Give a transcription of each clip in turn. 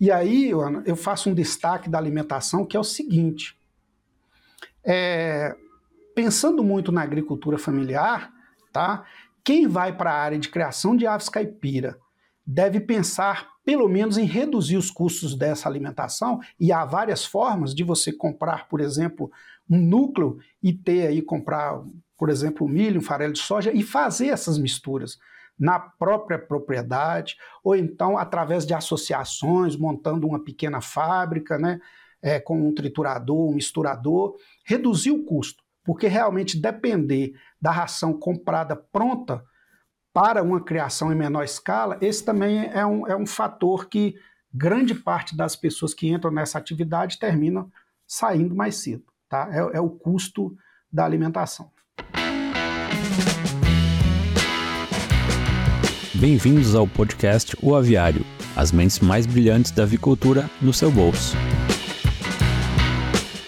E aí, eu faço um destaque da alimentação que é o seguinte: é, pensando muito na agricultura familiar, tá? Quem vai para a área de criação de aves caipira deve pensar pelo menos em reduzir os custos dessa alimentação e há várias formas de você comprar, por exemplo, um núcleo e ter aí comprar, por exemplo, milho, farelo de soja e fazer essas misturas na própria propriedade ou então através de associações, montando uma pequena fábrica, né, é, com um triturador, um misturador, reduzir o custo, porque realmente depender da ração comprada pronta para uma criação em menor escala, esse também é um, é um fator que grande parte das pessoas que entram nessa atividade terminam saindo mais cedo. Tá? É, é o custo da alimentação. Bem-vindos ao podcast O Aviário, as mentes mais brilhantes da avicultura no seu bolso.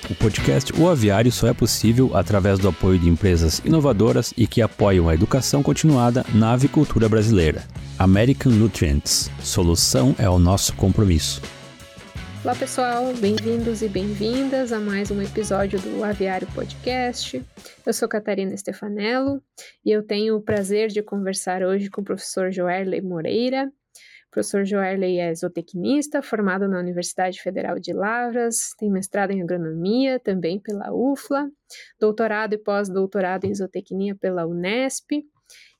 O podcast O Aviário só é possível através do apoio de empresas inovadoras e que apoiam a educação continuada na avicultura brasileira. American Nutrients. Solução é o nosso compromisso. Olá pessoal, bem-vindos e bem-vindas a mais um episódio do Aviário Podcast. Eu sou Catarina Stefanello e eu tenho o prazer de conversar hoje com o professor Joerley Moreira, o professor Joerley é zootecnista, formado na Universidade Federal de Lavras, tem mestrado em agronomia, também pela UFLA, doutorado e pós-doutorado em zootecnia pela Unesp,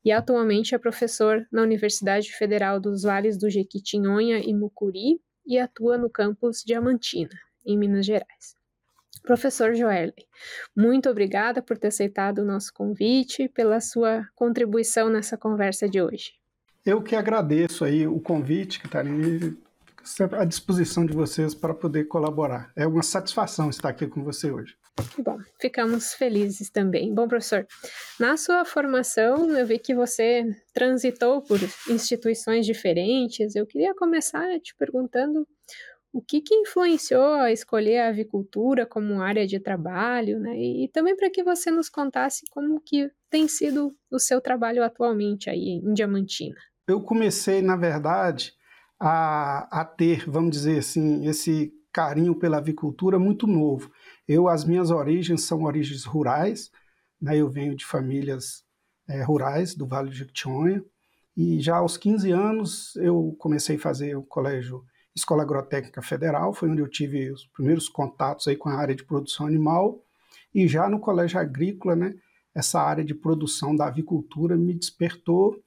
e atualmente é professor na Universidade Federal dos Vales do Jequitinhonha e Mucuri e atua no campus Diamantina, em Minas Gerais. Professor Joerley, muito obrigada por ter aceitado o nosso convite e pela sua contribuição nessa conversa de hoje. Eu que agradeço aí o convite, Catarina, à disposição de vocês para poder colaborar. É uma satisfação estar aqui com você hoje. Bom, ficamos felizes também. Bom, professor, na sua formação eu vi que você transitou por instituições diferentes. Eu queria começar te perguntando o que, que influenciou a escolher a avicultura como área de trabalho, né? E, e também para que você nos contasse como que tem sido o seu trabalho atualmente aí em Diamantina eu comecei, na verdade, a, a ter, vamos dizer assim, esse carinho pela avicultura muito novo. Eu, as minhas origens são origens rurais, né? eu venho de famílias é, rurais do Vale de Jequitinhonha, e já aos 15 anos eu comecei a fazer o colégio Escola Agrotécnica Federal, foi onde eu tive os primeiros contatos aí com a área de produção animal, e já no colégio agrícola, né, essa área de produção da avicultura me despertou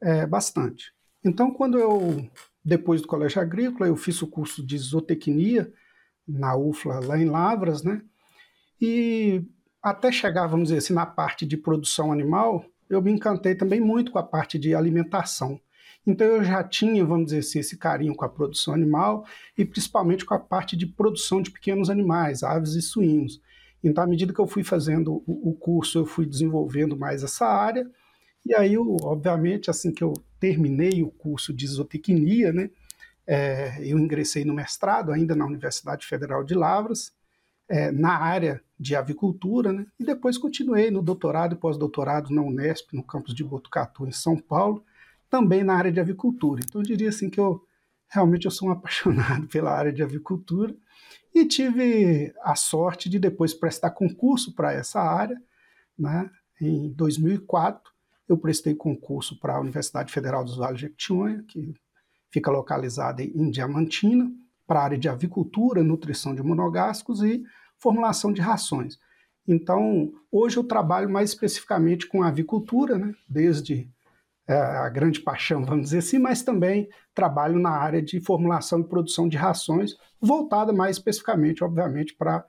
é, bastante. Então, quando eu, depois do colégio agrícola, eu fiz o curso de zootecnia na UFLA, lá em Lavras, né? E até chegar, vamos dizer assim, na parte de produção animal, eu me encantei também muito com a parte de alimentação. Então eu já tinha, vamos dizer assim, esse carinho com a produção animal e principalmente com a parte de produção de pequenos animais, aves e suínos. Então, à medida que eu fui fazendo o curso, eu fui desenvolvendo mais essa área e aí, obviamente, assim que eu terminei o curso de zootecnia, né, é, eu ingressei no mestrado ainda na Universidade Federal de Lavras, é, na área de avicultura, né, e depois continuei no doutorado e pós-doutorado na Unesp, no campus de Botucatu, em São Paulo, também na área de avicultura. Então, eu diria assim que eu realmente eu sou um apaixonado pela área de avicultura e tive a sorte de depois prestar concurso para essa área, né, em 2004, eu prestei concurso para a Universidade Federal dos Vales de Jequitinhonha, que fica localizada em Diamantina, para a área de avicultura, nutrição de monogástricos e formulação de rações. Então, hoje eu trabalho mais especificamente com avicultura, né, desde é, a grande paixão, vamos dizer assim, mas também trabalho na área de formulação e produção de rações, voltada mais especificamente, obviamente, para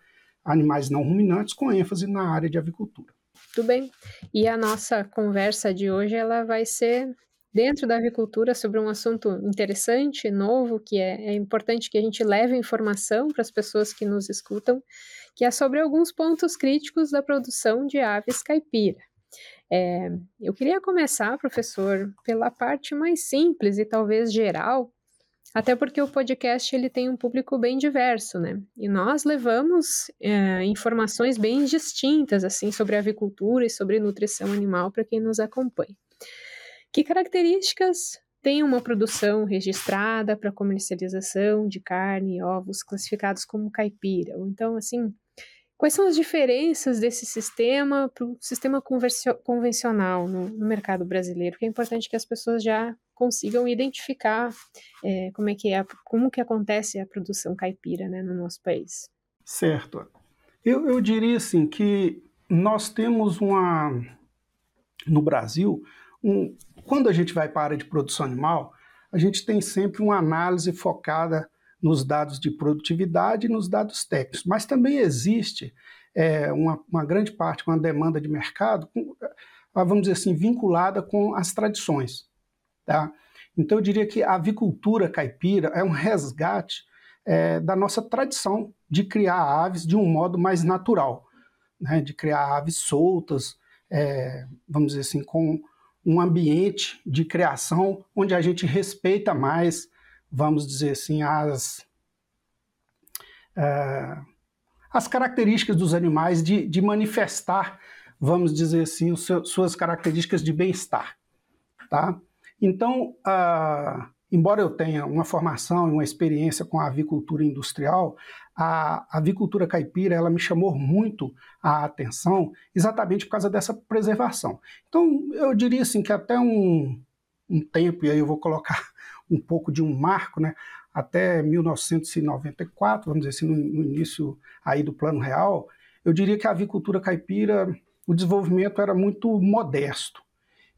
animais não ruminantes, com ênfase na área de avicultura. Tudo bem. E a nossa conversa de hoje ela vai ser dentro da avicultura sobre um assunto interessante, novo, que é, é importante que a gente leve informação para as pessoas que nos escutam, que é sobre alguns pontos críticos da produção de aves caipira. É, eu queria começar, professor, pela parte mais simples e talvez geral até porque o podcast ele tem um público bem diverso, né? E nós levamos é, informações bem distintas assim sobre avicultura e sobre nutrição animal para quem nos acompanha. Que características tem uma produção registrada para comercialização de carne e ovos classificados como caipira. Ou então, assim, quais são as diferenças desse sistema para o sistema convencional no, no, mercado brasileiro? Que é importante que as pessoas já consigam identificar é, como é que é, como que acontece a produção caipira né, no nosso país. Certo. Eu, eu diria assim que nós temos uma no Brasil um, quando a gente vai para a área de produção animal, a gente tem sempre uma análise focada nos dados de produtividade e nos dados técnicos, mas também existe é, uma, uma, grande parte, uma demanda de mercado, com, vamos dizer assim, vinculada com as tradições. Tá? Então eu diria que a avicultura caipira é um resgate é, da nossa tradição de criar aves de um modo mais natural, né? de criar aves soltas, é, vamos dizer assim, com um ambiente de criação onde a gente respeita mais, vamos dizer assim, as, uh, as características dos animais de, de manifestar, vamos dizer assim, seu, suas características de bem-estar. Tá? Então, embora eu tenha uma formação e uma experiência com a avicultura industrial, a avicultura caipira ela me chamou muito a atenção exatamente por causa dessa preservação. Então, eu diria assim que até um, um tempo, e aí eu vou colocar um pouco de um marco, né, até 1994, vamos dizer assim, no, no início aí do Plano Real, eu diria que a avicultura caipira, o desenvolvimento era muito modesto.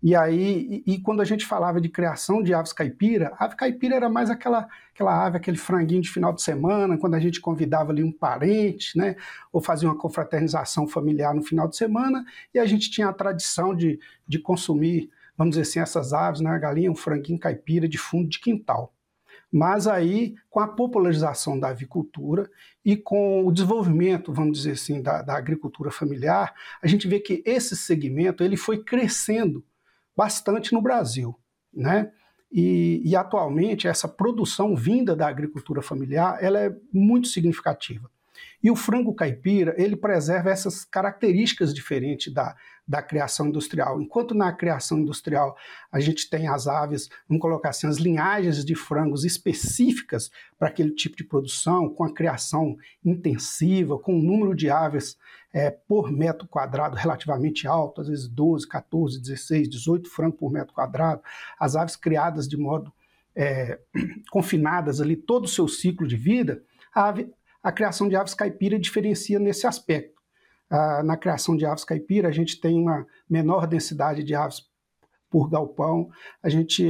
E aí, e, e, quando a gente falava de criação de aves caipira, a ave caipira era mais aquela, aquela ave, aquele franguinho de final de semana, quando a gente convidava ali um parente, né? Ou fazia uma confraternização familiar no final de semana, e a gente tinha a tradição de, de consumir, vamos dizer assim, essas aves, né? A galinha, um franguinho caipira de fundo de quintal. Mas aí, com a popularização da avicultura e com o desenvolvimento, vamos dizer assim, da, da agricultura familiar, a gente vê que esse segmento ele foi crescendo bastante no Brasil, né? E, e, atualmente essa produção vinda da agricultura familiar ela é muito significativa. E o frango caipira ele preserva essas características diferentes da, da criação industrial. Enquanto na criação industrial a gente tem as aves, vamos colocar assim, as linhagens de frangos específicas para aquele tipo de produção, com a criação intensiva, com o número de aves é, por metro quadrado relativamente alto, às vezes 12, 14, 16, 18 frangos por metro quadrado, as aves criadas de modo é, confinadas ali todo o seu ciclo de vida, a, ave, a criação de aves caipira diferencia nesse aspecto. Ah, na criação de aves caipira, a gente tem uma menor densidade de aves por galpão, a gente,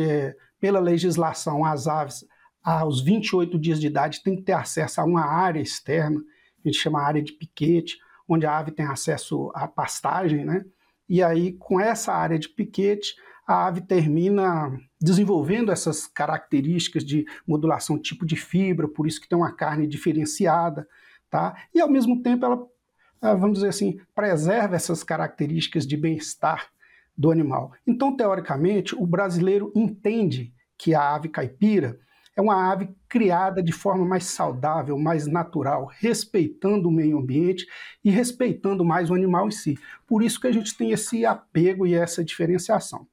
pela legislação, as aves aos 28 dias de idade têm que ter acesso a uma área externa, a gente chama área de piquete, onde a ave tem acesso à pastagem, né? E aí, com essa área de piquete, a ave termina desenvolvendo essas características de modulação tipo de fibra, por isso que tem uma carne diferenciada, tá? E ao mesmo tempo ela, vamos dizer assim, preserva essas características de bem-estar do animal. Então, teoricamente, o brasileiro entende que a ave caipira é uma ave criada de forma mais saudável, mais natural, respeitando o meio ambiente e respeitando mais o animal em si. Por isso que a gente tem esse apego e essa diferenciação.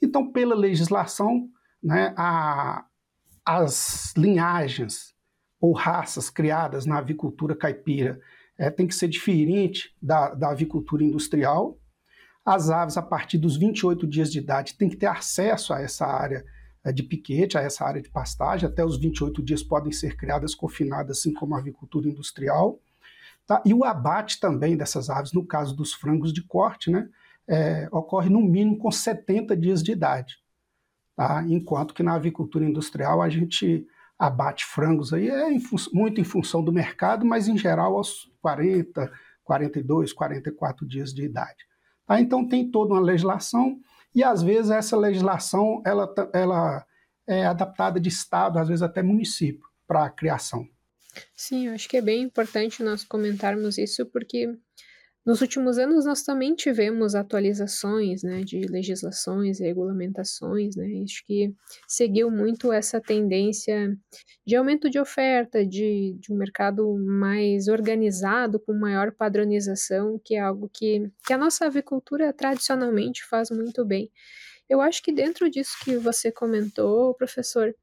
Então, pela legislação, né, a, as linhagens ou raças criadas na avicultura caipira é, tem que ser diferente da, da avicultura industrial. As aves, a partir dos 28 dias de idade, têm que ter acesso a essa área é, de piquete, a essa área de pastagem. Até os 28 dias podem ser criadas confinadas, assim como a avicultura industrial. Tá? E o abate também dessas aves, no caso dos frangos de corte, né, é, ocorre no mínimo com 70 dias de idade. Tá? Enquanto que na avicultura industrial a gente abate frangos aí é em muito em função do mercado, mas em geral aos 40, 42, 44 dias de idade. Tá? Então tem toda uma legislação e às vezes essa legislação ela, ela é adaptada de estado, às vezes até município, para a criação. Sim, eu acho que é bem importante nós comentarmos isso, porque nos últimos anos nós também tivemos atualizações né, de legislações e regulamentações, né? Acho que seguiu muito essa tendência de aumento de oferta, de, de um mercado mais organizado, com maior padronização, que é algo que, que a nossa avicultura tradicionalmente faz muito bem. Eu acho que dentro disso que você comentou, professor,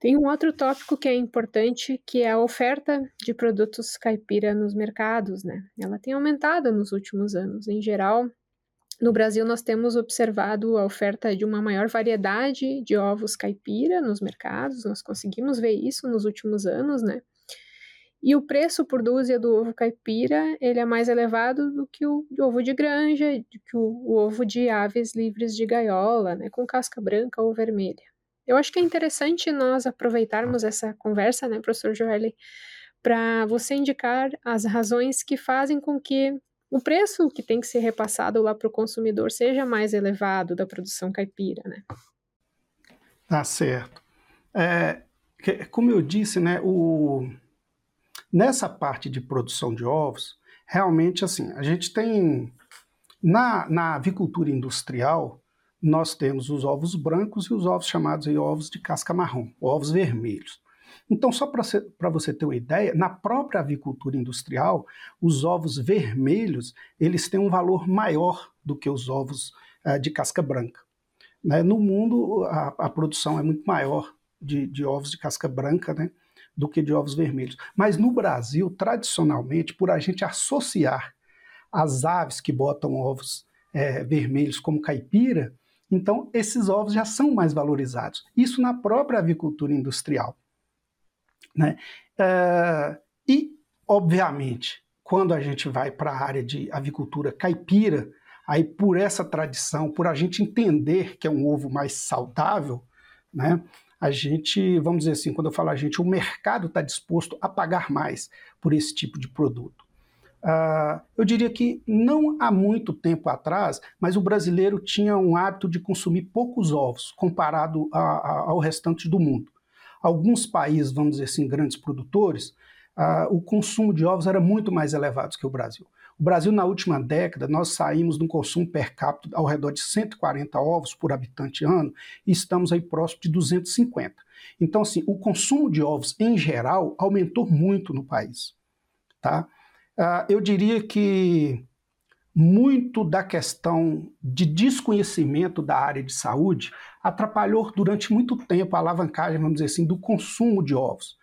tem um outro tópico que é importante, que é a oferta de produtos caipira nos mercados, né? Ela tem aumentado nos últimos anos. Em geral, no Brasil nós temos observado a oferta de uma maior variedade de ovos caipira nos mercados. Nós conseguimos ver isso nos últimos anos, né? E o preço por dúzia do ovo caipira, ele é mais elevado do que o ovo de granja, do que o, o ovo de aves livres de gaiola, né, com casca branca ou vermelha. Eu acho que é interessante nós aproveitarmos essa conversa, né, professor Joelly, para você indicar as razões que fazem com que o preço que tem que ser repassado lá para o consumidor seja mais elevado da produção caipira, né? Tá certo. É, como eu disse, né, o, nessa parte de produção de ovos, realmente assim, a gente tem na, na avicultura industrial, nós temos os ovos brancos e os ovos chamados aí, ovos de casca marrom, ovos vermelhos. Então, só para você ter uma ideia, na própria avicultura industrial, os ovos vermelhos eles têm um valor maior do que os ovos uh, de casca branca. Né? No mundo, a, a, produção é muito maior de, de ovos de casca branca né? do que de ovos vermelhos. Mas no Brasil, tradicionalmente, por a gente associar as aves que botam ovos é, vermelhos como caipira, então, esses ovos já são mais valorizados. Isso na própria avicultura industrial. Né? Uh, e, obviamente, quando a gente vai para a área de avicultura caipira, aí por essa tradição, por a gente entender que é um ovo mais saudável, né, a gente, vamos dizer assim, quando eu falo a gente, o mercado está disposto a pagar mais por esse tipo de produto. Uh, eu diria que não há muito tempo atrás, mas o brasileiro tinha um hábito de consumir poucos ovos comparado a, a, ao restante do mundo. Alguns países, vamos dizer assim, grandes produtores, uh, o consumo de ovos era muito mais elevado que o Brasil. O Brasil, na última década, nós saímos de um consumo per capita ao redor de 140 ovos por habitante ano e estamos aí próximo de 250. Então, assim, o consumo de ovos em geral aumentou muito no país, tá? Uh, eu diria que muito da questão de desconhecimento da área de saúde atrapalhou durante muito tempo a alavancagem, vamos dizer assim, do consumo de ovos,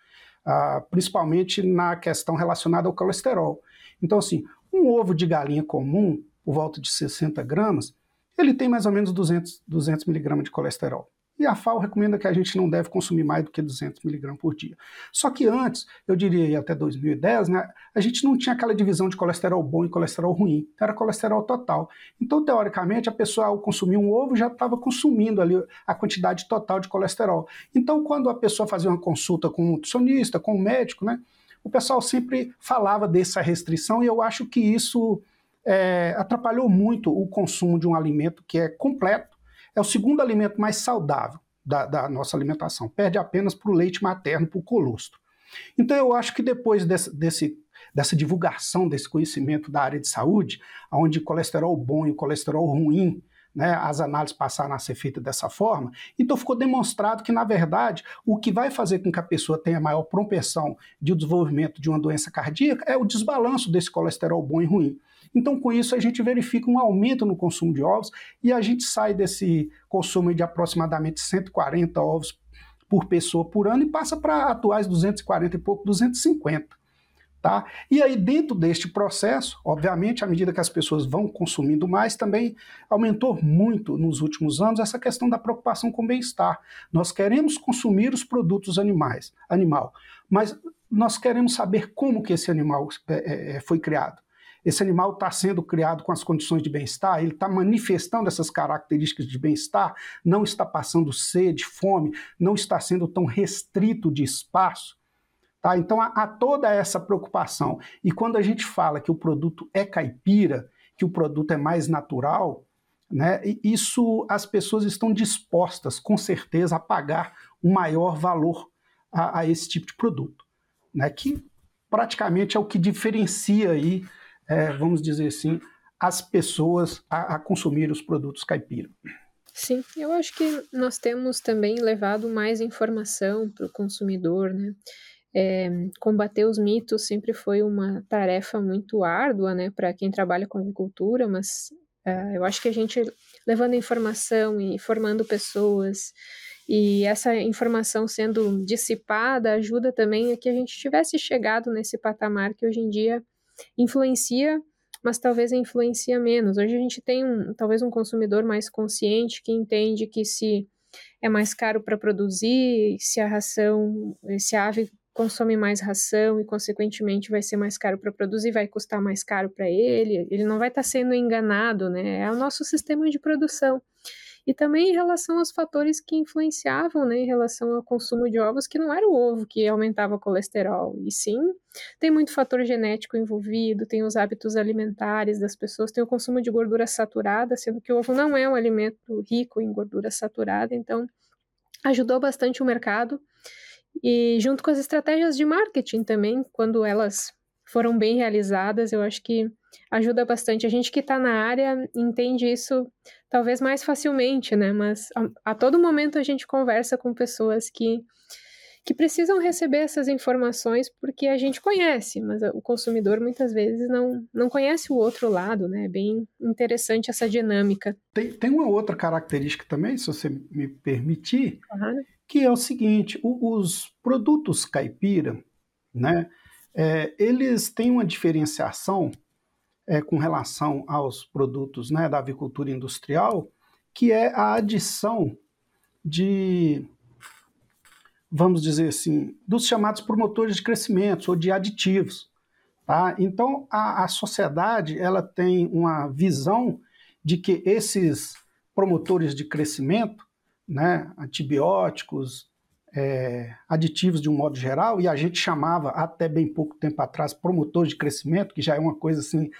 uh, principalmente na questão relacionada ao colesterol. Então, assim, um ovo de galinha comum, por volta de 60 gramas, ele tem mais ou menos 200, 200 miligramas de colesterol. E a FAO recomenda que a gente não deve consumir mais do que 200 miligramas por dia. Só que antes, eu diria até 2010, né, a gente não tinha aquela divisão de colesterol bom e colesterol ruim, era colesterol total. Então, teoricamente, a pessoa ao consumir um ovo já estava consumindo ali a quantidade total de colesterol. Então, quando a pessoa fazia uma consulta com um nutricionista, com um médico, né, o pessoal sempre falava dessa restrição e eu acho que isso é, atrapalhou muito o consumo de um alimento que é completo, é o segundo alimento mais saudável da, da nossa alimentação. Perde apenas para o leite materno, para o colostro. Então eu acho que depois desse, desse, dessa divulgação desse conhecimento da área de saúde, onde colesterol bom e colesterol ruim, né, as análises passaram a ser feitas dessa forma, então ficou demonstrado que, na verdade, o que vai fazer com que a pessoa tenha maior propensão de desenvolvimento de uma doença cardíaca é o desbalanço desse colesterol bom e ruim. Então, com isso, a gente verifica um aumento no consumo de ovos e a gente sai desse consumo de aproximadamente 140 ovos por pessoa por ano e passa para atuais 240 e pouco, 250. Tá? E aí, dentro deste processo, obviamente, à medida que as pessoas vão consumindo mais, também aumentou muito nos últimos anos essa questão da preocupação com o bem-estar. Nós queremos consumir os produtos animais, animal, mas nós queremos saber como que esse animal é, é, foi criado. Esse animal está sendo criado com as condições de bem-estar, ele está manifestando essas características de bem-estar, não está passando sede, fome, não está sendo tão restrito de espaço. Tá? Então há, há toda essa preocupação. E quando a gente fala que o produto é caipira, que o produto é mais natural, né, isso as pessoas estão dispostas, com certeza, a pagar um maior valor a, a esse tipo de produto, né, que praticamente é o que diferencia aí é, vamos dizer assim, as pessoas a, a consumir os produtos caipira. Sim, eu acho que nós temos também levado mais informação para o consumidor, né? É, combater os mitos sempre foi uma tarefa muito árdua, né, para quem trabalha com agricultura, mas é, eu acho que a gente levando informação e formando pessoas. E essa informação sendo dissipada ajuda também a que a gente tivesse chegado nesse patamar que hoje em dia influencia, mas talvez influencia menos. Hoje a gente tem um, talvez um consumidor mais consciente que entende que se é mais caro para produzir, se a ração, se a ave consome mais ração e, consequentemente, vai ser mais caro para produzir, vai custar mais caro para ele, ele não vai estar tá sendo enganado, né? É o nosso sistema de produção. E também em relação aos fatores que influenciavam, né, em relação ao consumo de ovos, que não era o ovo que aumentava o colesterol, e sim, tem muito fator genético envolvido, tem os hábitos alimentares das pessoas, tem o consumo de gordura saturada, sendo que o ovo não é um alimento rico em gordura saturada, então ajudou bastante o mercado. E junto com as estratégias de marketing também, quando elas foram bem realizadas, eu acho que ajuda bastante. A gente que está na área entende isso talvez mais facilmente, né? Mas a, a, todo momento a gente conversa com pessoas que, que precisam receber essas informações porque a gente conhece, mas o consumidor muitas vezes não, não conhece o outro lado, né? É bem interessante essa dinâmica. Tem, tem uma outra característica também, se você me permitir, uhum. Que é o seguinte: o, os produtos caipira, né? É, eles têm uma diferenciação é, com relação aos produtos né, da avicultura industrial, que é a adição de, vamos dizer assim, dos chamados promotores de crescimento ou de aditivos. Tá? Então, a, a sociedade ela tem uma visão de que esses promotores de crescimento, né, antibióticos, é, aditivos de um modo geral, e a gente chamava até bem pouco tempo atrás promotor de crescimento, que já é uma coisa assim,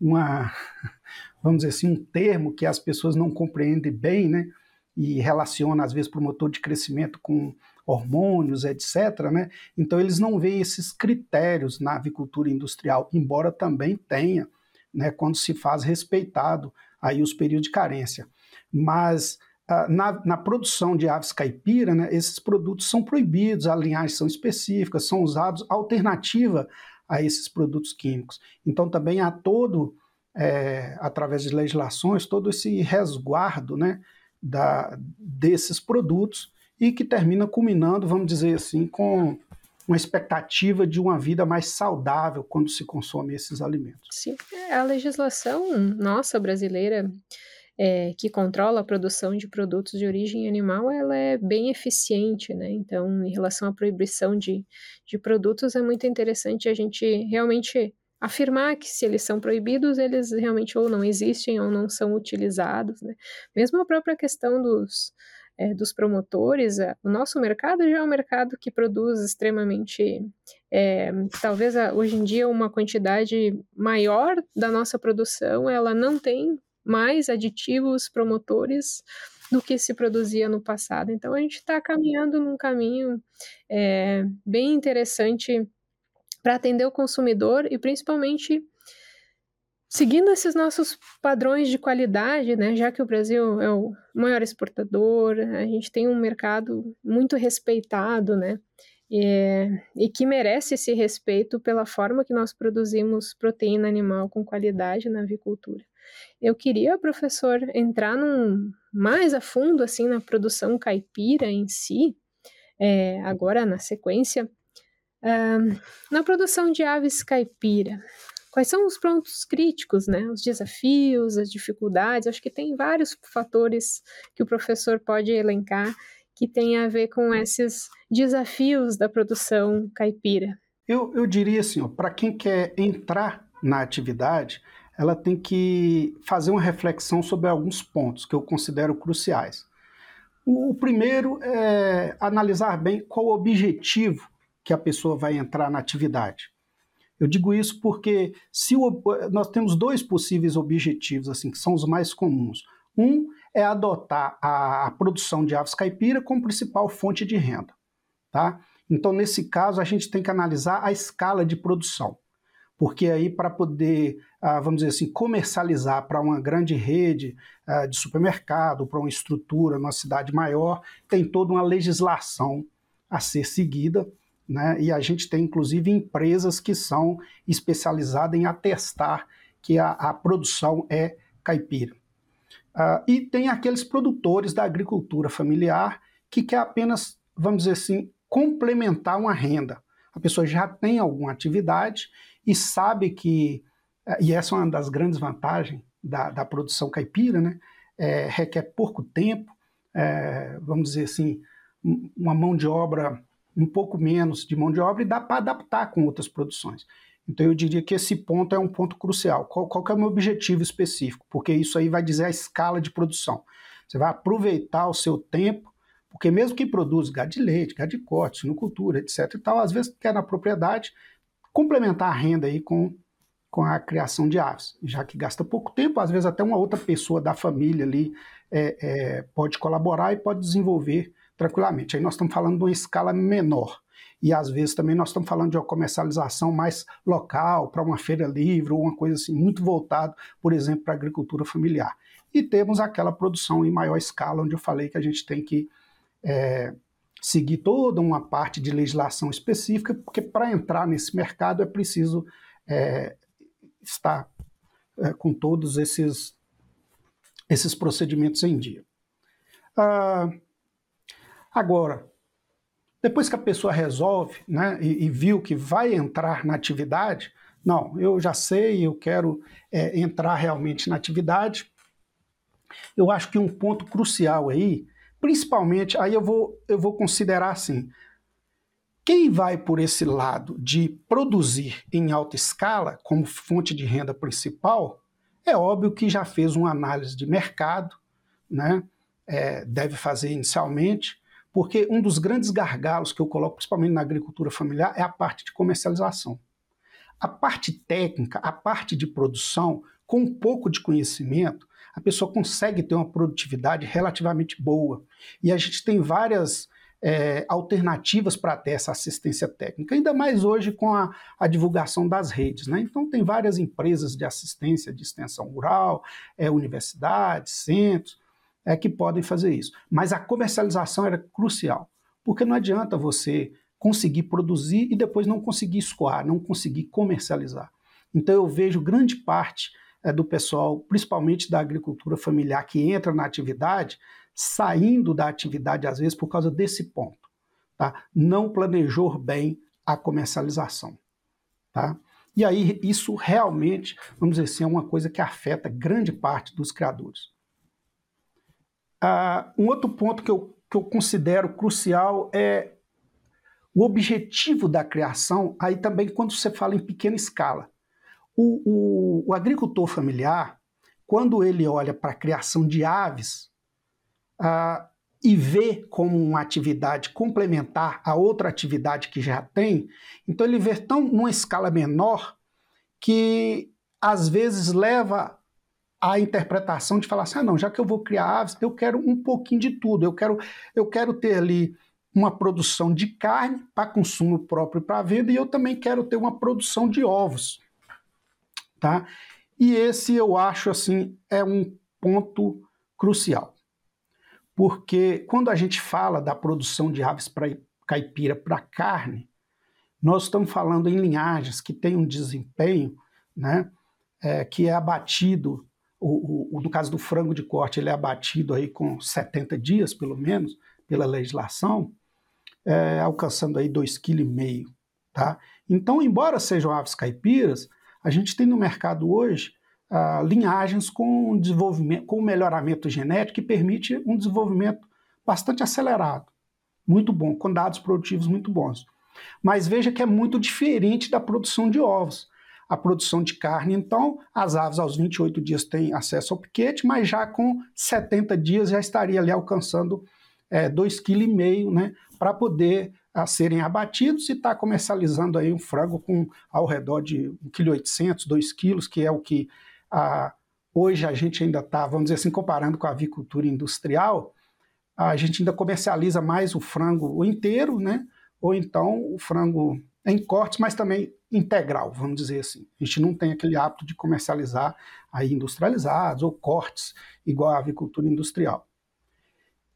uma, vamos dizer assim, um termo que as pessoas não compreendem bem, né? E relaciona às vezes promotor de crescimento com hormônios, etc. Né? Então eles não veem esses critérios na avicultura industrial, embora também tenha, né, quando se faz respeitado aí os períodos de carência. Mas na, na, produção de aves caipira, né, esses produtos são proibidos, as linhagens são específicas, são usados alternativa a esses produtos químicos. Então também há todo, é, através de legislações, todo esse resguardo né, da, desses produtos e que termina culminando, vamos dizer assim, com uma expectativa de uma vida mais saudável quando se consome esses alimentos. Sim, é, a legislação nossa brasileira é, que controla a produção de produtos de origem animal, ela é bem eficiente, né? Então, em relação à proibição de, de produtos, é muito interessante a gente realmente afirmar que se eles são proibidos, eles realmente ou não existem ou não são utilizados, né? Mesmo a própria questão dos, é, dos promotores, o nosso mercado já é um mercado que produz extremamente, é, talvez hoje em dia uma quantidade maior da nossa produção, ela não tem mais aditivos promotores do que se produzia no passado. Então a gente está caminhando num caminho é, bem interessante para atender o consumidor e principalmente seguindo esses nossos padrões de qualidade, né? Já que o Brasil é o maior exportador, a gente tem um mercado muito respeitado, né? E, e, que merece esse respeito pela forma que nós produzimos proteína animal com qualidade na avicultura. Eu queria, professor, entrar num, mais a fundo assim na produção caipira em si, é, agora na sequência, uh, na produção de aves caipira. Quais são os pontos críticos, né? Os desafios, as dificuldades? Acho que tem vários fatores que o professor pode elencar que tem a ver com esses desafios da produção caipira. Eu, eu diria assim, para quem quer entrar na atividade, ela tem que fazer uma reflexão sobre alguns pontos que eu considero cruciais. O primeiro é analisar bem qual o objetivo que a pessoa vai entrar na atividade. Eu digo isso porque se o, nós temos dois possíveis objetivos assim que são os mais comuns. Um é adotar a, a produção de aves caipira como principal fonte de renda, tá? Então nesse caso a gente tem que analisar a escala de produção porque aí para poder, vamos dizer assim, comercializar para uma grande rede ah, de supermercado, para uma estrutura numa cidade maior, tem toda uma legislação a ser seguida, né? E a gente tem inclusive empresas que são especializadas em atestar que a, a produção é caipira. Uh, e tem aqueles produtores da agricultura familiar que quer apenas, vamos dizer assim, complementar uma renda. A pessoa já tem alguma atividade e sabe que, e essa é uma das grandes vantagens da, da produção caipira, né? É, requer pouco tempo, é, vamos dizer assim, uma mão de obra um pouco menos de mão de obra e dá para adaptar com outras produções. Então eu diria que esse ponto é um ponto crucial. Qual, qual é o meu objetivo específico? Porque isso aí vai dizer a escala de produção. Você vai aproveitar o seu tempo, porque mesmo quem produz gado de leite, gado de corte, sinocultura, etc e tal, às vezes quer na propriedade complementar a renda aí com, com a criação de aves, já que gasta pouco tempo, às vezes até uma outra pessoa da família ali é, é, pode colaborar e pode desenvolver tranquilamente. Aí nós estamos falando de uma escala menor. E às vezes também nós estamos falando de uma comercialização mais local, para uma feira livre, ou uma coisa assim, muito voltado, por exemplo, para a agricultura familiar. E temos aquela produção em maior escala, onde eu falei que a gente tem que é, seguir toda uma parte de legislação específica, porque para entrar nesse mercado é preciso é, estar é, com todos esses, esses procedimentos em dia. Ah, Agora, depois que a pessoa resolve né, e, e, viu que vai entrar na atividade, não, eu já sei, eu quero é, entrar realmente na atividade. Eu acho que um ponto crucial aí, principalmente, aí eu vou, eu vou considerar assim: quem vai por esse lado de produzir em alta escala como fonte de renda principal, é óbvio que já fez uma análise de mercado, né? É, deve fazer inicialmente, porque um dos grandes gargalos que eu coloco, principalmente na agricultura familiar, é a parte de comercialização. A parte técnica, a parte de produção, com um pouco de conhecimento, a pessoa consegue ter uma produtividade relativamente boa. E a gente tem várias é, alternativas para ter essa assistência técnica, ainda mais hoje com a, a, divulgação das redes. Né? Então, tem várias empresas de assistência de extensão rural, é, universidades, centros, é que podem fazer isso. Mas a comercialização era crucial, porque não adianta você conseguir produzir e depois não conseguir escoar, não conseguir comercializar. Então eu vejo grande parte é, do pessoal, principalmente da agricultura familiar, que entra na atividade, saindo da atividade às vezes por causa desse ponto. Tá? Não planejou bem a comercialização. Tá? E aí isso realmente, vamos dizer assim, é uma coisa que afeta grande parte dos criadores. Uh, um outro ponto que eu, que eu considero crucial é o objetivo da criação, aí também quando você fala em pequena escala. O, o, o agricultor familiar, quando ele olha para a criação de aves uh, e vê como uma atividade complementar a outra atividade que já tem, então ele vê tão numa escala menor que às vezes leva a interpretação de falar assim: ah, não, já que eu vou criar aves, eu quero um pouquinho de tudo. Eu quero, eu quero ter ali uma produção de carne para consumo próprio para venda e eu também quero ter uma produção de ovos, tá? E esse eu acho assim é um ponto crucial, porque quando a gente fala da produção de aves para caipira para carne, nós estamos falando em linhagens que têm um desempenho, né, é, que é abatido o, o, no caso do frango de corte, ele é abatido aí com 70 dias, pelo menos, pela legislação, é, alcançando aí 2,5 kg. Tá? Então, embora sejam aves caipiras, a gente tem no mercado hoje ah, linhagens com desenvolvimento, com melhoramento genético que permite um desenvolvimento bastante acelerado, muito bom, com dados produtivos muito bons. Mas veja que é muito diferente da produção de ovos a produção de carne. Então, as aves aos 28 dias têm acesso ao piquete, mas já com 70 dias já estaria ali alcançando é, 2,5 kg, né, para poder a, ah, serem abatidos e estar tá comercializando aí um frango com ao redor de 1,8 kg, 2 kg, que é o que a, hoje a gente ainda está, vamos dizer assim, comparando com a avicultura industrial, a gente ainda comercializa mais o frango inteiro, né, ou então o frango em cortes, mas também integral, vamos dizer assim. A gente não tem aquele hábito de comercializar aí industrializados ou cortes, igual a avicultura industrial.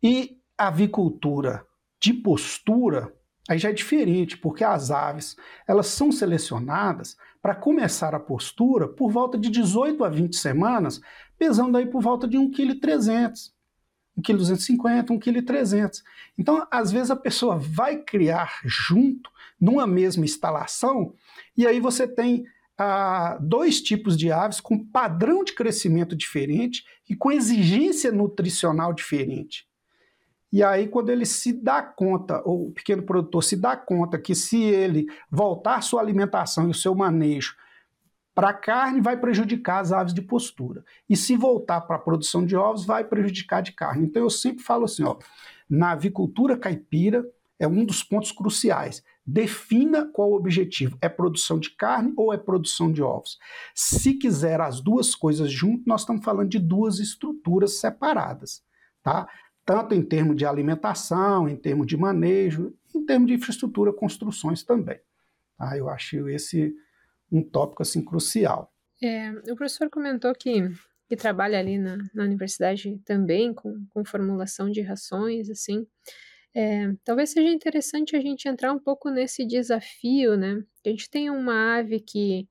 E a avicultura de postura, aí já é diferente, porque as aves, elas são selecionadas para começar a postura por volta de 18 a 20 semanas pesando aí por volta de 1,3 kg, 1,250 kg, 1,3 kg. Então, às vezes a pessoa vai criar junto, numa mesma instalação, e aí você tem ah, dois tipos de aves com padrão de crescimento diferente e com exigência nutricional diferente. E aí, quando ele se dá conta, ou o pequeno produtor se dá conta que se ele voltar sua alimentação e o seu manejo para carne, vai prejudicar as aves de postura. E se voltar para a produção de ovos, vai prejudicar de carne. Então, eu sempre falo assim: ó, na avicultura caipira, é um dos pontos cruciais. Defina qual o objetivo: é produção de carne ou é produção de ovos? Se quiser as duas coisas junto, nós estamos falando de duas estruturas separadas, tá? Tanto em termos de alimentação, em termos de manejo, em termos de infraestrutura, construções também. Ah, eu acho esse um tópico assim crucial. É, o professor comentou que, que trabalha ali na, na universidade também com, com formulação de rações, assim. É, talvez seja interessante a gente entrar um pouco nesse desafio, né? A gente tem uma ave que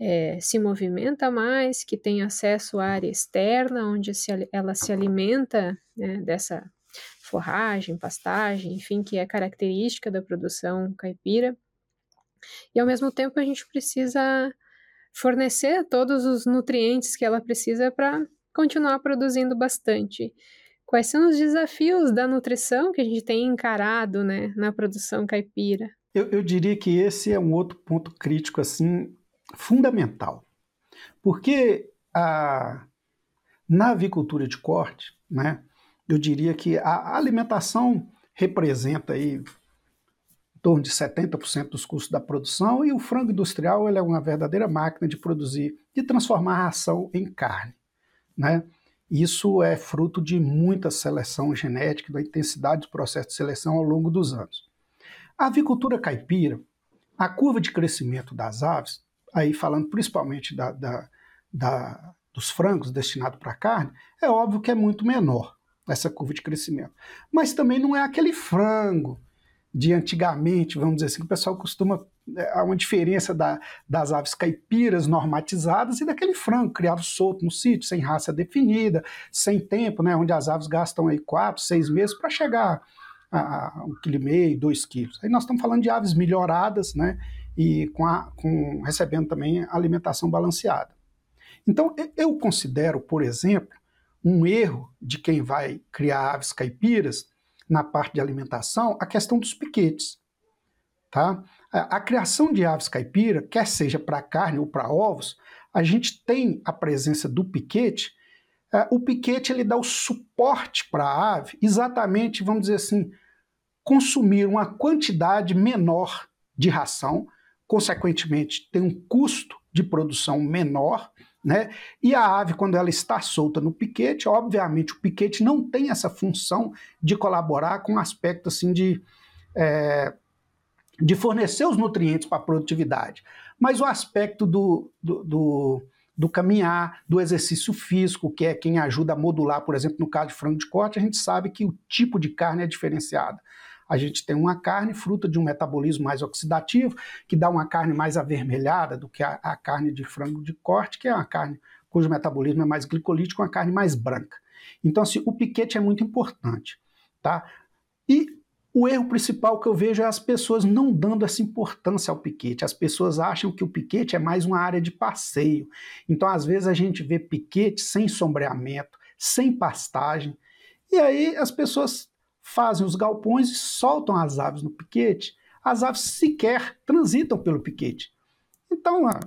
é, se movimenta mais, que tem acesso à área externa, onde se, ela se alimenta né, dessa forragem, pastagem, enfim, que é característica da produção caipira. E ao mesmo tempo a gente precisa fornecer todos os nutrientes que ela precisa para continuar produzindo bastante. Quais são os desafios da nutrição que a gente tem encarado né, na produção caipira? Eu, eu diria que esse é um outro ponto crítico assim fundamental. Porque a, na avicultura de corte, né, eu diria que a alimentação representa aí em torno de 70% dos custos da produção e o frango industrial ele é uma verdadeira máquina de produzir, de transformar a ração em carne. Né? Isso é fruto de muita seleção genética, da intensidade do processo de seleção ao longo dos anos. A avicultura caipira, a curva de crescimento das aves aí falando principalmente da, da, da dos frangos destinados para carne, é óbvio que é muito menor essa curva de crescimento. Mas também não é aquele frango de antigamente, vamos dizer assim, que o pessoal costuma. É, há uma diferença da, das aves caipiras normatizadas e daquele frango criado solto no sítio, sem raça definida, sem tempo, né, onde as aves gastam aí quatro, seis meses para chegar a um quilo e meio, dois quilos. Aí nós estamos falando de aves melhoradas, né, e com, a, com recebendo também alimentação balanceada. Então, eu considero, por exemplo, um erro de quem vai criar aves caipiras na parte de alimentação a questão dos piquetes. Tá? A, a criação de aves caipira, quer seja para carne ou para ovos, a gente tem a presença do piquete. É, o piquete ele dá o suporte para a ave, exatamente, vamos dizer assim, consumir uma quantidade menor de ração consequentemente, tem um custo de produção menor, né? E a ave, quando ela está solta no piquete, obviamente o piquete não tem essa função de colaborar com o aspecto assim de, é, de fornecer os nutrientes para a produtividade. Mas o aspecto do, do, do, do, caminhar, do exercício físico, que é quem ajuda a modular, por exemplo, no caso de frango de corte, a gente sabe que o tipo de carne é diferenciado a gente tem uma carne fruta de um metabolismo mais oxidativo, que dá uma carne mais avermelhada do que a, a carne de frango de corte, que é uma carne cujo metabolismo é mais glicolítico, uma carne mais branca. Então, assim, o piquete é muito importante, tá? E o erro principal que eu vejo é as pessoas não dando essa importância ao piquete. As pessoas acham que o piquete é mais uma área de passeio. Então, às vezes, a gente vê piquete sem sombreamento, sem pastagem. E aí as pessoas fazem os galpões e soltam as aves no piquete. As aves sequer transitam pelo piquete. Então, ah,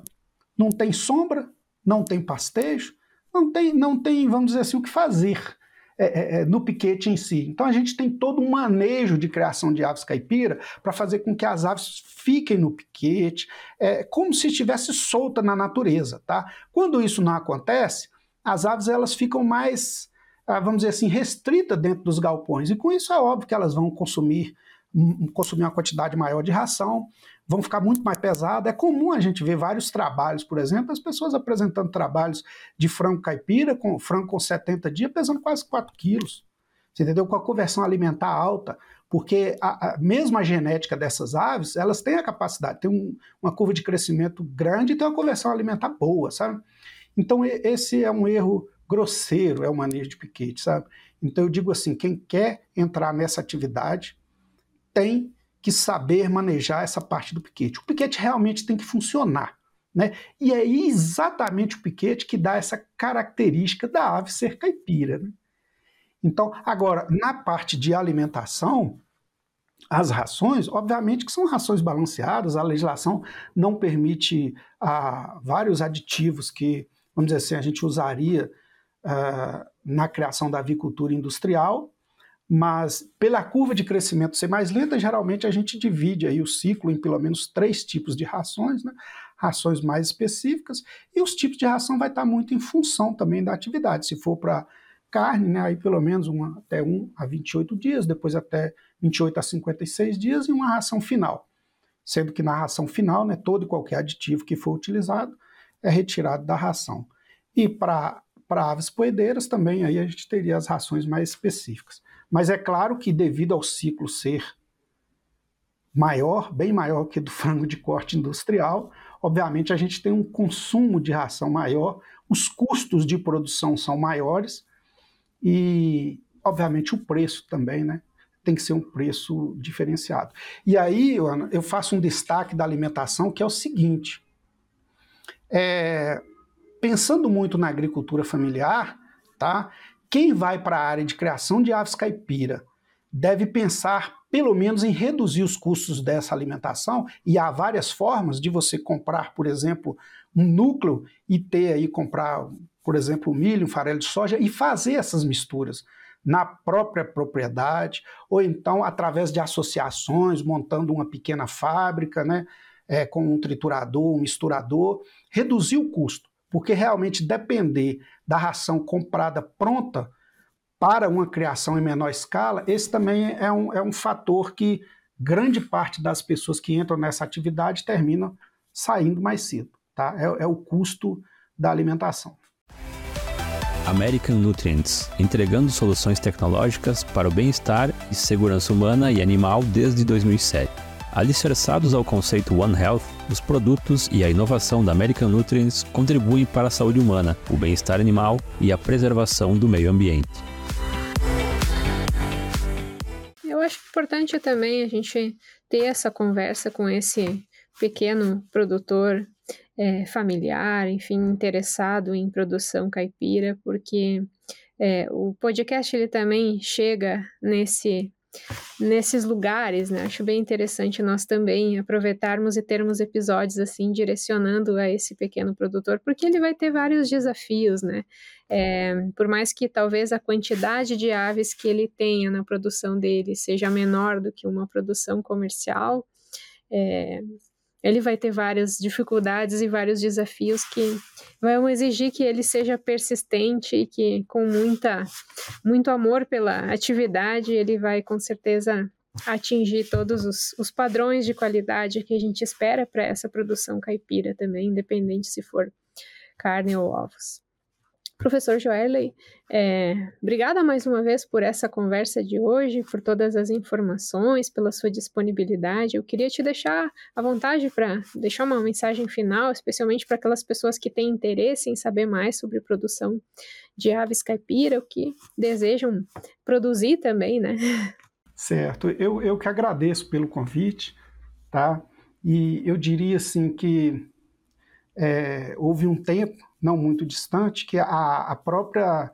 não tem sombra, não tem pastejo, não tem, não tem, vamos dizer assim, o que fazer é, é, é, no piquete em si. Então a gente tem todo um manejo de criação de aves caipira para fazer com que as aves fiquem no piquete, é, como se estivesse solta na natureza, tá? Quando isso não acontece, as aves elas ficam mais vamos dizer assim, restrita dentro dos galpões. E com isso é óbvio que elas vão consumir, consumir uma quantidade maior de ração, vão ficar muito mais pesadas. É comum a gente ver vários trabalhos, por exemplo, as pessoas apresentando trabalhos de frango caipira, com frango com 70 dias, pesando quase 4 quilos. Você entendeu? Com a conversão alimentar alta, porque a, a, mesmo a genética dessas aves, elas têm a capacidade, tem um, uma curva de crescimento grande e tem uma conversão alimentar boa, sabe? Então, esse é um erro grosseiro é o manejo de piquete, sabe? Então eu digo assim, quem quer entrar nessa atividade tem que saber manejar essa parte do piquete. O piquete realmente tem que funcionar. Né? E é exatamente o piquete que dá essa característica da ave ser caipira. Né? Então, agora, na parte de alimentação, as rações, obviamente que são rações balanceadas, a legislação não permite ah, vários aditivos que, vamos dizer assim, a gente usaria na criação da avicultura industrial, mas pela curva de crescimento ser mais lenta, geralmente a gente divide aí o ciclo em pelo menos três tipos de rações, né? rações mais específicas, e os tipos de ração vai estar muito em função também da atividade. Se for para carne, né, aí pelo menos uma, até 1 a 28 dias, depois até 28 a 56 dias, e uma ração final. Sendo que na ração final, né, todo e qualquer aditivo que for utilizado é retirado da ração. E para aves poedeiras também aí a gente teria as rações mais específicas. Mas é claro que devido ao ciclo ser maior, bem maior que do frango de corte industrial, obviamente a gente tem um consumo de ração maior, os custos de produção são maiores e, obviamente, o preço também, né? Tem que ser um preço diferenciado. E aí, Ana, eu faço um destaque da alimentação que é o seguinte: é, pensando muito na agricultura familiar, tá? Quem vai para a área de criação de aves caipira deve pensar pelo menos em reduzir os custos dessa alimentação, e há várias formas de você comprar, por exemplo, um núcleo e ter aí comprar, por exemplo, milho, um farelo de soja e fazer essas misturas na própria propriedade, ou então através de associações, montando uma pequena fábrica, né, é, com um triturador, um misturador, reduzir o custo, porque realmente depender da ração comprada pronta para uma criação em menor escala, esse também é um, é um fator que grande parte das pessoas que entram nessa atividade terminam saindo mais cedo. Tá? É, é o custo da alimentação. American Nutrients, entregando soluções tecnológicas para o bem-estar e segurança humana e animal desde 2007. Alicerçados ao conceito One Health, os produtos e a inovação da American Nutrients contribuem para a saúde humana, o bem-estar animal e a preservação do meio ambiente. acho importante também a gente ter essa conversa com esse pequeno produtor é, familiar, enfim, interessado em produção caipira, porque é, o podcast ele também chega nesse nesses lugares, né? Acho bem interessante nós também aproveitarmos e termos episódios assim direcionando a esse pequeno produtor, porque ele vai ter vários desafios, né? É, por mais que talvez a quantidade de aves que ele tenha na produção dele seja menor do que uma produção comercial, é, ele vai ter várias dificuldades e vários desafios que vão exigir que ele seja persistente e que com muita muito amor pela atividade ele vai com certeza atingir todos os, os padrões de qualidade que a gente espera para essa produção caipira também, independente se for carne ou ovos. Professor Joeley, é, obrigada mais uma vez por essa conversa de hoje, por todas as informações, pela sua disponibilidade. Eu queria te deixar à vontade para deixar uma mensagem final, especialmente para aquelas pessoas que têm interesse em saber mais sobre produção de aves caipira, o que desejam produzir também, né? Certo, eu, eu que agradeço pelo convite, tá? E eu diria assim que é, houve um tempo não muito distante, que a, a própria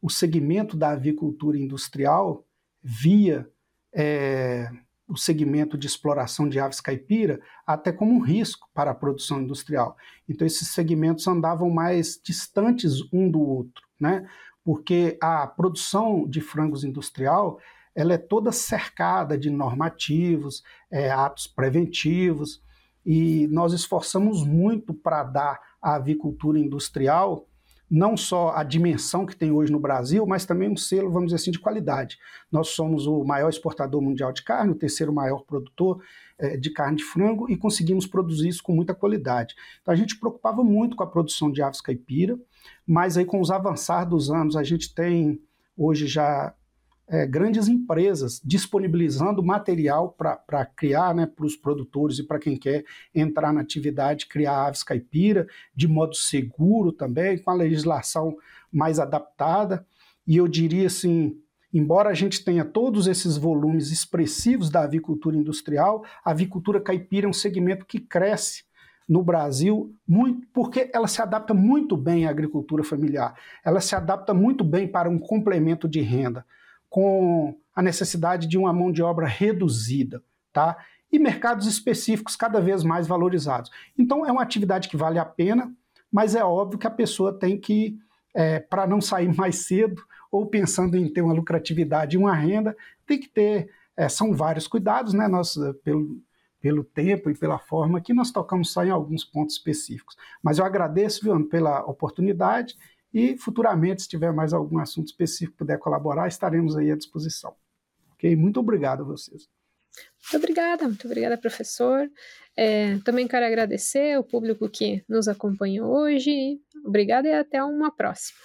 o segmento da avicultura industrial via é, o segmento de exploração de aves caipira até como um risco para a produção industrial. Então esses segmentos andavam mais distantes um do outro, né? Porque a produção de frangos industrial ela é toda cercada de normativos, é, atos preventivos, e nós esforçamos muito para dar à avicultura industrial não só a dimensão que tem hoje no Brasil, mas também um selo, vamos dizer assim, de qualidade. Nós somos o maior exportador mundial de carne, o terceiro maior produtor é, de carne de frango e conseguimos produzir isso com muita qualidade. Então a gente preocupava muito com a produção de aves caipira, mas aí com os avançar dos anos a gente tem hoje já é, grandes empresas disponibilizando material para criar né, para os produtores e para quem quer entrar na atividade, criar aves caipira de modo seguro também, com a legislação mais adaptada. E eu diria assim, embora a gente tenha todos esses volumes expressivos da avicultura industrial, a avicultura caipira é um segmento que cresce no Brasil, muito, porque ela se adapta muito bem à agricultura familiar, ela se adapta muito bem para um complemento de renda com a necessidade de uma mão de obra reduzida, tá? E mercados específicos cada vez mais valorizados. Então é uma atividade que vale a pena, mas é óbvio que a pessoa tem que, é, para não sair mais cedo ou pensando em ter uma lucratividade e uma renda, tem que ter, é, são vários cuidados, né? Nós, é, pelo, pelo tempo e pela forma que nós tocamos só em alguns pontos específicos. Mas eu agradeço, viu, pela oportunidade e futuramente, se tiver mais algum assunto específico que puder colaborar, estaremos aí à disposição. Ok? Muito obrigado a vocês. Muito obrigada, muito obrigada, professor. É, também quero agradecer o público que nos acompanhou hoje. Obrigada e até uma próxima.